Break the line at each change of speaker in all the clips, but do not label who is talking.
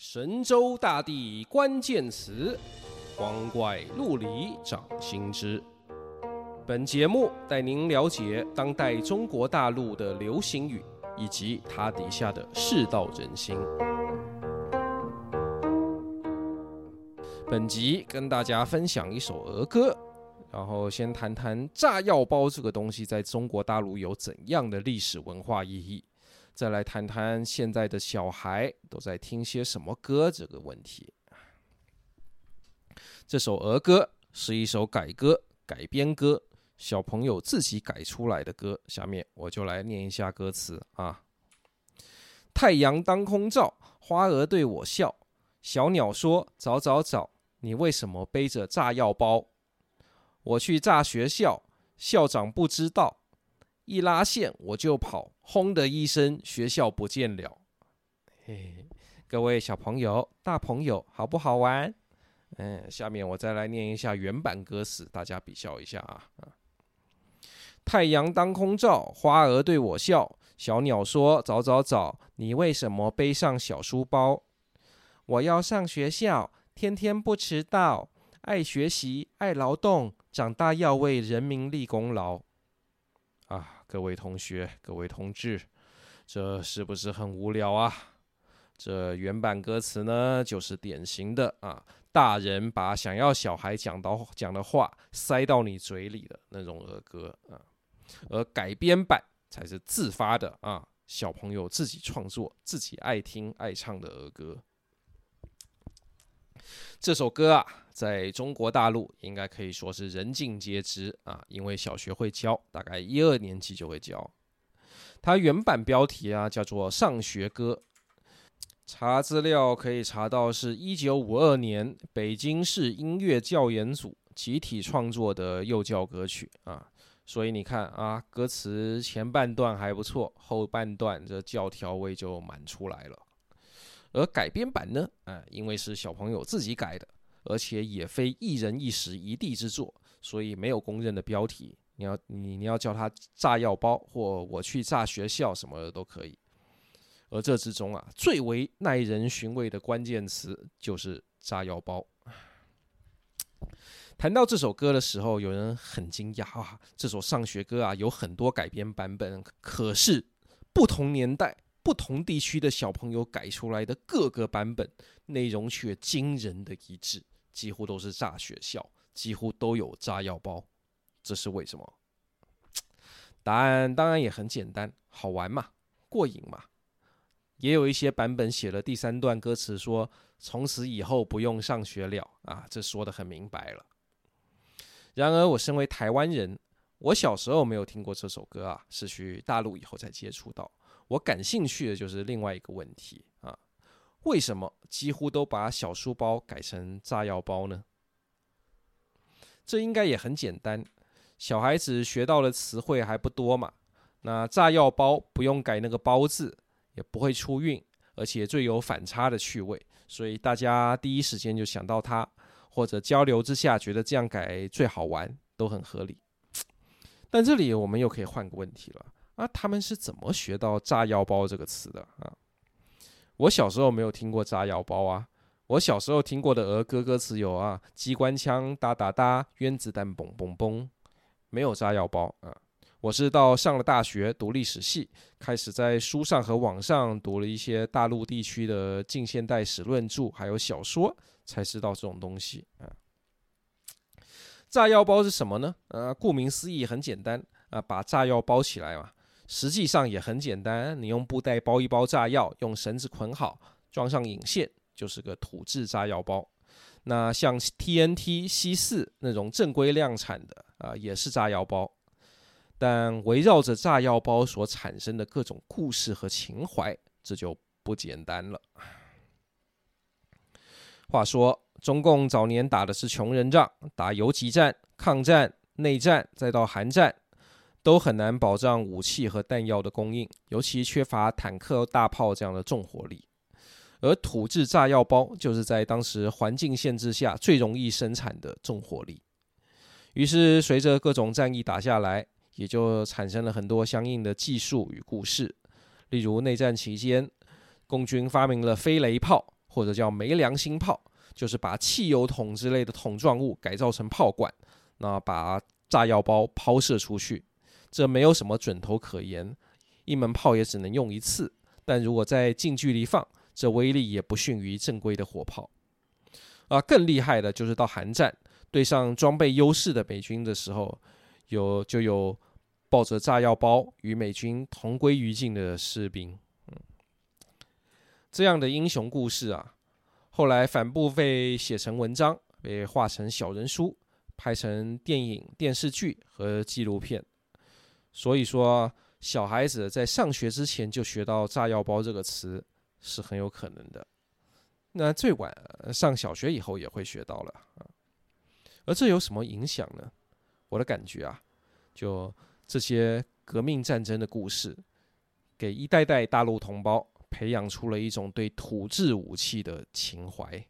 神州大地关键词，光怪陆离掌心之。本节目带您了解当代中国大陆的流行语以及它底下的世道人心。本集跟大家分享一首儿歌，然后先谈谈炸药包这个东西在中国大陆有怎样的历史文化意义。再来谈谈现在的小孩都在听些什么歌这个问题。这首儿歌是一首改歌、改编歌，小朋友自己改出来的歌。下面我就来念一下歌词啊：太阳当空照，花儿对我笑，小鸟说：“早早早，你为什么背着炸药包？”我去炸学校，校长不知道。一拉线我就跑，轰的一声，学校不见了。嘿，各位小朋友、大朋友，好不好玩？嗯，下面我再来念一下原版歌词，大家比较一下啊。太阳当空照，花儿对我笑，小鸟说：“早早早，你为什么背上小书包？”我要上学校，天天不迟到，爱学习，爱劳动，长大要为人民立功劳。啊。各位同学，各位同志，这是不是很无聊啊？这原版歌词呢，就是典型的啊，大人把想要小孩讲到讲的话塞到你嘴里的那种儿歌啊，而改编版才是自发的啊，小朋友自己创作、自己爱听爱唱的儿歌。这首歌啊，在中国大陆应该可以说是人尽皆知啊，因为小学会教，大概一二年级就会教。它原版标题啊叫做《上学歌》，查资料可以查到是一九五二年北京市音乐教研组集体创作的幼教歌曲啊，所以你看啊，歌词前半段还不错，后半段这教条味就满出来了。而改编版呢，啊，因为是小朋友自己改的，而且也非一人一时一地之作，所以没有公认的标题。你要你你要叫它炸药包，或我去炸学校什么的都可以。而这之中啊，最为耐人寻味的关键词就是炸药包。谈到这首歌的时候，有人很惊讶啊，这首上学歌啊有很多改编版本，可是不同年代。不同地区的小朋友改出来的各个版本，内容却惊人的一致，几乎都是炸学校，几乎都有炸药包，这是为什么？答案当然也很简单，好玩嘛，过瘾嘛。也有一些版本写了第三段歌词，说从此以后不用上学了啊，这说得很明白了。然而，我身为台湾人，我小时候没有听过这首歌啊，是去大陆以后才接触到。我感兴趣的就是另外一个问题啊，为什么几乎都把小书包改成炸药包呢？这应该也很简单，小孩子学到的词汇还不多嘛。那炸药包不用改那个包字，也不会出韵，而且最有反差的趣味，所以大家第一时间就想到它，或者交流之下觉得这样改最好玩，都很合理。但这里我们又可以换个问题了。啊，他们是怎么学到“炸药包”这个词的啊？我小时候没有听过“炸药包”啊，我小时候听过的儿歌歌词有啊，机关枪哒哒哒，原子弹嘣嘣嘣，没有炸药包啊。我是到上了大学读历史系，开始在书上和网上读了一些大陆地区的近现代史论著，还有小说，才知道这种东西啊。炸药包是什么呢？啊，顾名思义，很简单啊，把炸药包起来嘛。实际上也很简单，你用布袋包一包炸药，用绳子捆好，装上引线，就是个土制炸药包。那像 TNT、C 四那种正规量产的啊，也是炸药包。但围绕着炸药包所产生的各种故事和情怀，这就不简单了。话说，中共早年打的是穷人仗，打游击战、抗战、内战，再到韩战。都很难保障武器和弹药的供应，尤其缺乏坦克、大炮这样的重火力。而土制炸药包就是在当时环境限制下最容易生产的重火力。于是，随着各种战役打下来，也就产生了很多相应的技术与故事。例如，内战期间，共军发明了飞雷炮，或者叫没良心炮，就是把汽油桶之类的桶状物改造成炮管，那把炸药包抛射出去。这没有什么准头可言，一门炮也只能用一次。但如果在近距离放，这威力也不逊于正规的火炮。啊，更厉害的就是到韩战对上装备优势的美军的时候，有就有抱着炸药包与美军同归于尽的士兵。嗯，这样的英雄故事啊，后来反复被写成文章，被画成小人书，拍成电影、电视剧和纪录片。所以说，小孩子在上学之前就学到“炸药包”这个词是很有可能的。那最晚上小学以后也会学到了啊。而这有什么影响呢？我的感觉啊，就这些革命战争的故事，给一代代大陆同胞培养出了一种对土制武器的情怀。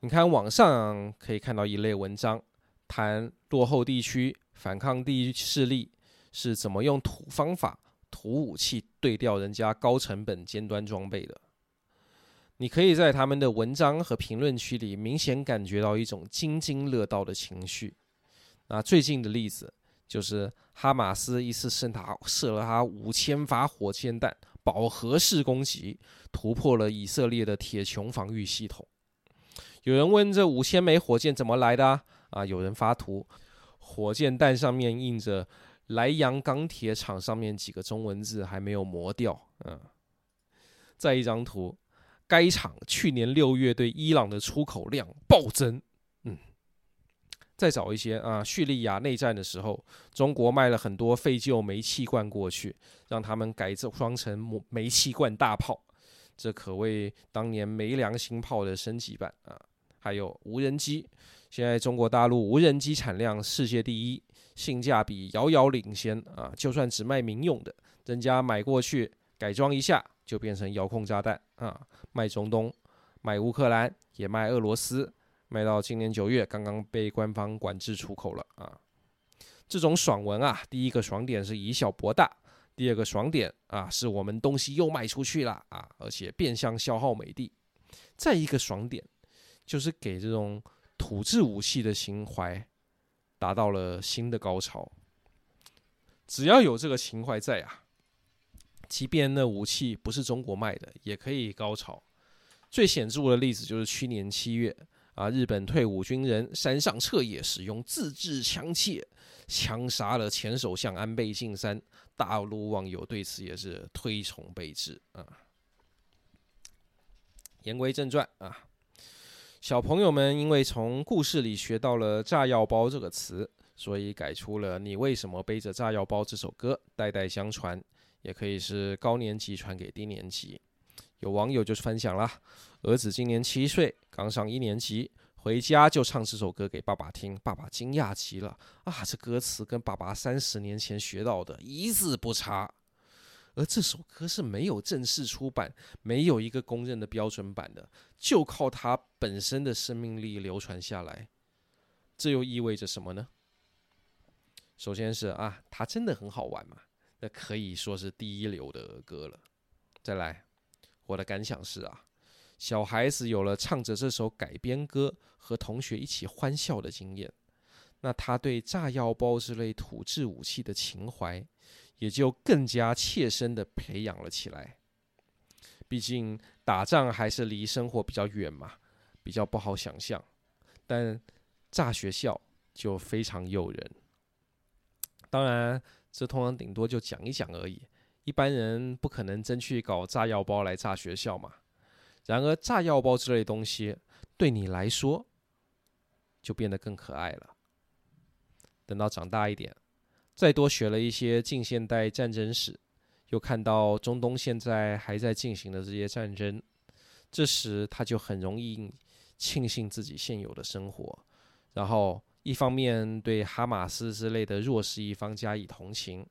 你看网上可以看到一类文章，谈落后地区。反抗地势力是怎么用土方法、土武器对调人家高成本尖端装备的？你可以在他们的文章和评论区里明显感觉到一种津津乐道的情绪。那最近的例子就是哈马斯一次射他射了他五千发火箭弹，饱和式攻击突破了以色列的铁穹防御系统。有人问这五千枚火箭怎么来的？啊，有人发图。火箭弹上面印着“莱阳钢铁厂”上面几个中文字还没有磨掉。嗯，再一张图，该厂去年六月对伊朗的出口量暴增。嗯，再找一些啊，叙利亚内战的时候，中国卖了很多废旧煤气罐过去，让他们改装成煤气罐大炮，这可谓当年没良心炮的升级版啊。还有无人机。现在中国大陆无人机产量世界第一，性价比遥遥领先啊！就算只卖民用的，人家买过去改装一下就变成遥控炸弹啊！卖中东，卖乌克兰，也卖俄罗斯，卖到今年九月刚刚被官方管制出口了啊！这种爽文啊，第一个爽点是以小博大，第二个爽点啊，是我们东西又卖出去了啊，而且变相消耗美帝。再一个爽点就是给这种。土制武器的情怀达到了新的高潮。只要有这个情怀在啊，即便那武器不是中国卖的，也可以高潮。最显著的例子就是去年七月啊，日本退伍军人山上彻也使用自制枪械枪杀了前首相安倍晋三，大陆网友对此也是推崇备至啊。言归正传啊。小朋友们因为从故事里学到了“炸药包”这个词，所以改出了“你为什么背着炸药包”这首歌，代代相传，也可以是高年级传给低年级。有网友就是分享了，儿子今年七岁，刚上一年级，回家就唱这首歌给爸爸听，爸爸惊讶极了啊，这歌词跟爸爸三十年前学到的一字不差。而这首歌是没有正式出版，没有一个公认的标准版的，就靠它本身的生命力流传下来。这又意味着什么呢？首先是啊，它真的很好玩嘛，那可以说是第一流的儿歌了。再来，我的感想是啊，小孩子有了唱着这首改编歌和同学一起欢笑的经验，那他对炸药包之类土制武器的情怀。也就更加切身的培养了起来。毕竟打仗还是离生活比较远嘛，比较不好想象。但炸学校就非常诱人。当然，这通常顶多就讲一讲而已，一般人不可能真去搞炸药包来炸学校嘛。然而，炸药包之类东西对你来说就变得更可爱了。等到长大一点。再多学了一些近现代战争史，又看到中东现在还在进行的这些战争，这时他就很容易庆幸自己现有的生活，然后一方面对哈马斯之类的弱势一方加以同情，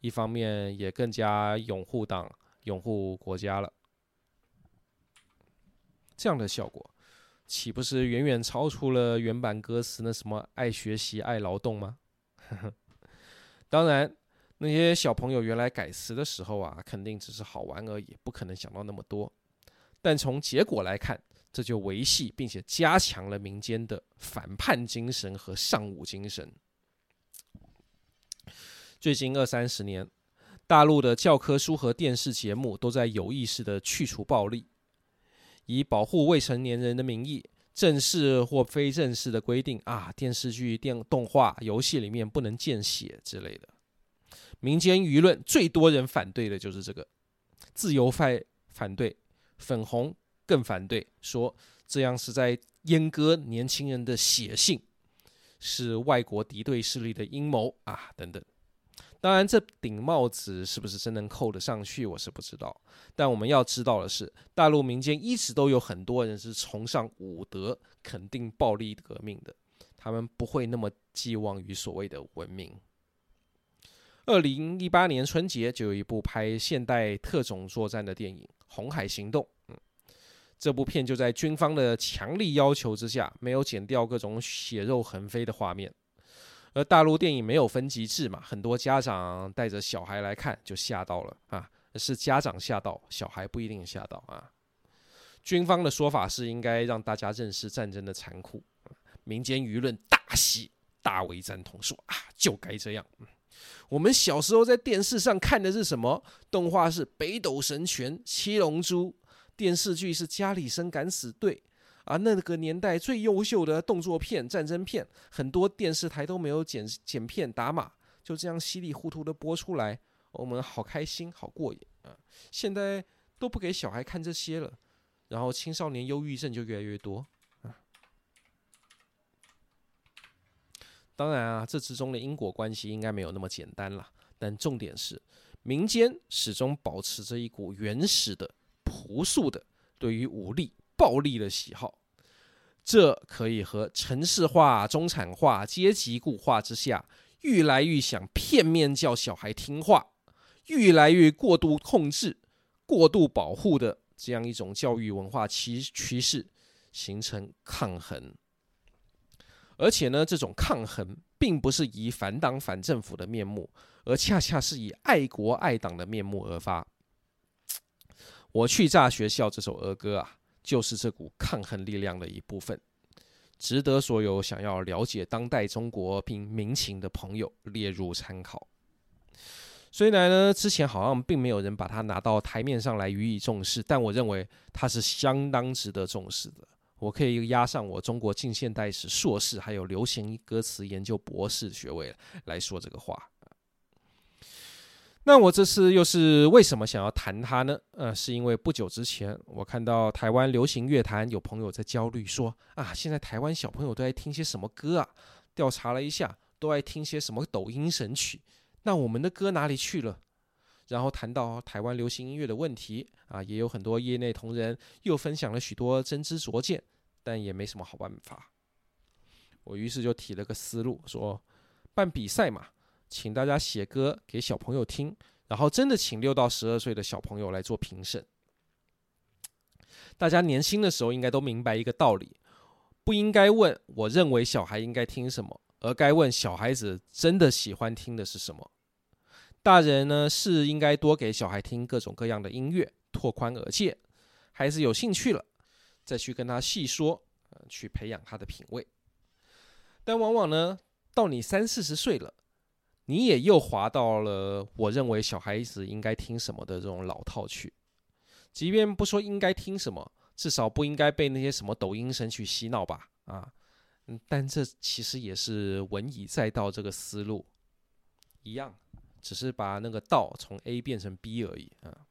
一方面也更加拥护党、拥护国家了。这样的效果，岂不是远远超出了原版歌词那什么爱学习、爱劳动吗？呵呵。当然，那些小朋友原来改词的时候啊，肯定只是好玩而已，不可能想到那么多。但从结果来看，这就维系并且加强了民间的反叛精神和尚武精神。最近二三十年，大陆的教科书和电视节目都在有意识的去除暴力，以保护未成年人的名义，正式或非正式的规定啊，电视剧、电动画、游戏里面不能见血之类的。民间舆论最多人反对的就是这个，自由派反对，粉红更反对，说这样是在阉割年轻人的血性，是外国敌对势力的阴谋啊，等等。当然，这顶帽子是不是真能扣得上去，我是不知道。但我们要知道的是，大陆民间一直都有很多人是崇尚武德、肯定暴力革命的，他们不会那么寄望于所谓的文明。二零一八年春节就有一部拍现代特种作战的电影《红海行动》。嗯，这部片就在军方的强力要求之下，没有剪掉各种血肉横飞的画面。而大陆电影没有分级制嘛，很多家长带着小孩来看就吓到了啊，是家长吓到，小孩不一定吓到啊。军方的说法是应该让大家认识战争的残酷，民间舆论大喜，大为赞同，说啊就该这样。我们小时候在电视上看的是什么？动画是《北斗神拳》《七龙珠》，电视剧是《家里生敢死队》。啊，那个年代最优秀的动作片、战争片，很多电视台都没有剪剪片打码，就这样稀里糊涂的播出来，我们好开心，好过瘾啊！现在都不给小孩看这些了，然后青少年忧郁症就越来越多啊。当然啊，这之中的因果关系应该没有那么简单了，但重点是，民间始终保持着一股原始的、朴素的对于武力。暴力的喜好，这可以和城市化、中产化、阶级固化之下，愈来愈想片面叫小孩听话，愈来愈过度控制、过度保护的这样一种教育文化趋趋势形成抗衡。而且呢，这种抗衡并不是以反党反政府的面目，而恰恰是以爱国爱党的面目而发。我去炸学校这首儿歌啊。就是这股抗衡力量的一部分，值得所有想要了解当代中国并民情的朋友列入参考。虽然呢，之前好像并没有人把它拿到台面上来予以重视，但我认为它是相当值得重视的。我可以押上我中国近现代史硕士还有流行歌词研究博士学位来说这个话。那我这次又是为什么想要谈它呢？呃，是因为不久之前我看到台湾流行乐坛有朋友在焦虑说啊，现在台湾小朋友都爱听些什么歌啊？调查了一下，都爱听些什么抖音神曲？那我们的歌哪里去了？然后谈到台湾流行音乐的问题啊，也有很多业内同仁又分享了许多真知灼见，但也没什么好办法。我于是就提了个思路，说办比赛嘛。请大家写歌给小朋友听，然后真的请六到十二岁的小朋友来做评审。大家年轻的时候应该都明白一个道理：不应该问我认为小孩应该听什么，而该问小孩子真的喜欢听的是什么。大人呢，是应该多给小孩听各种各样的音乐，拓宽耳界。孩子有兴趣了，再去跟他细说，去培养他的品味。但往往呢，到你三四十岁了。你也又滑到了我认为小孩子应该听什么的这种老套去，即便不说应该听什么，至少不应该被那些什么抖音神曲洗脑吧？啊，但这其实也是文以载道这个思路一样，只是把那个道从 A 变成 B 而已啊。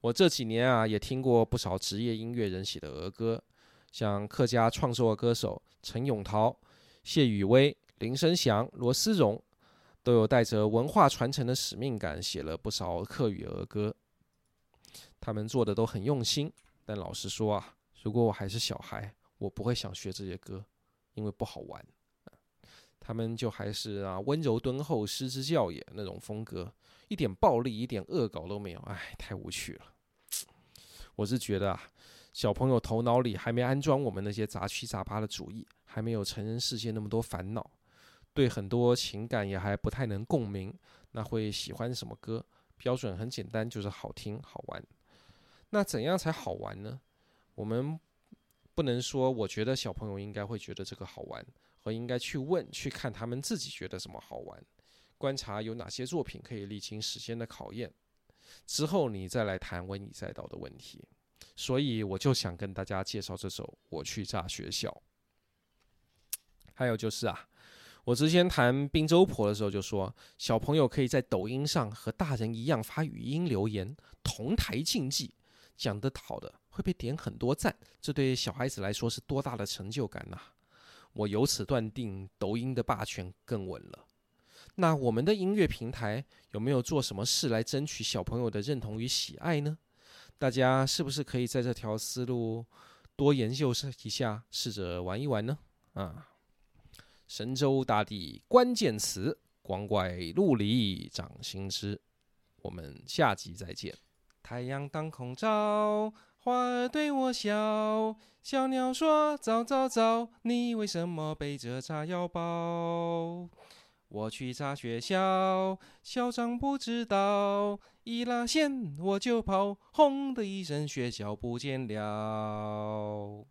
我这几年啊也听过不少职业音乐人写的儿歌，像客家创作歌手陈永桃、谢宇威、林生祥、罗思荣。都有带着文化传承的使命感，写了不少客语儿歌。他们做的都很用心，但老实说啊，如果我还是小孩，我不会想学这些歌，因为不好玩。他们就还是啊温柔敦厚、失之教也那种风格，一点暴力、一点恶搞都没有，哎，太无趣了。我是觉得啊，小朋友头脑里还没安装我们那些杂七杂八的主意，还没有成人世界那么多烦恼。对很多情感也还不太能共鸣，那会喜欢什么歌？标准很简单，就是好听好玩。那怎样才好玩呢？我们不能说我觉得小朋友应该会觉得这个好玩，而应该去问、去看他们自己觉得什么好玩，观察有哪些作品可以历经时间的考验，之后你再来谈文以载道的问题。所以我就想跟大家介绍这首《我去炸学校》。还有就是啊。我之前谈滨州婆的时候就说，小朋友可以在抖音上和大人一样发语音留言，同台竞技，讲得好的会被点很多赞，这对小孩子来说是多大的成就感呐！我由此断定，抖音的霸权更稳了。那我们的音乐平台有没有做什么事来争取小朋友的认同与喜爱呢？大家是不是可以在这条思路多研究一下，试着玩一玩呢？啊！神州大地关键词，光怪陆离掌心之。我们下集再见。太阳当空照，花儿对我笑，小鸟说早早早，你为什么背着炸药包？我去炸学校，校长不知道，一拉线我就跑，轰的一声，学校不见了。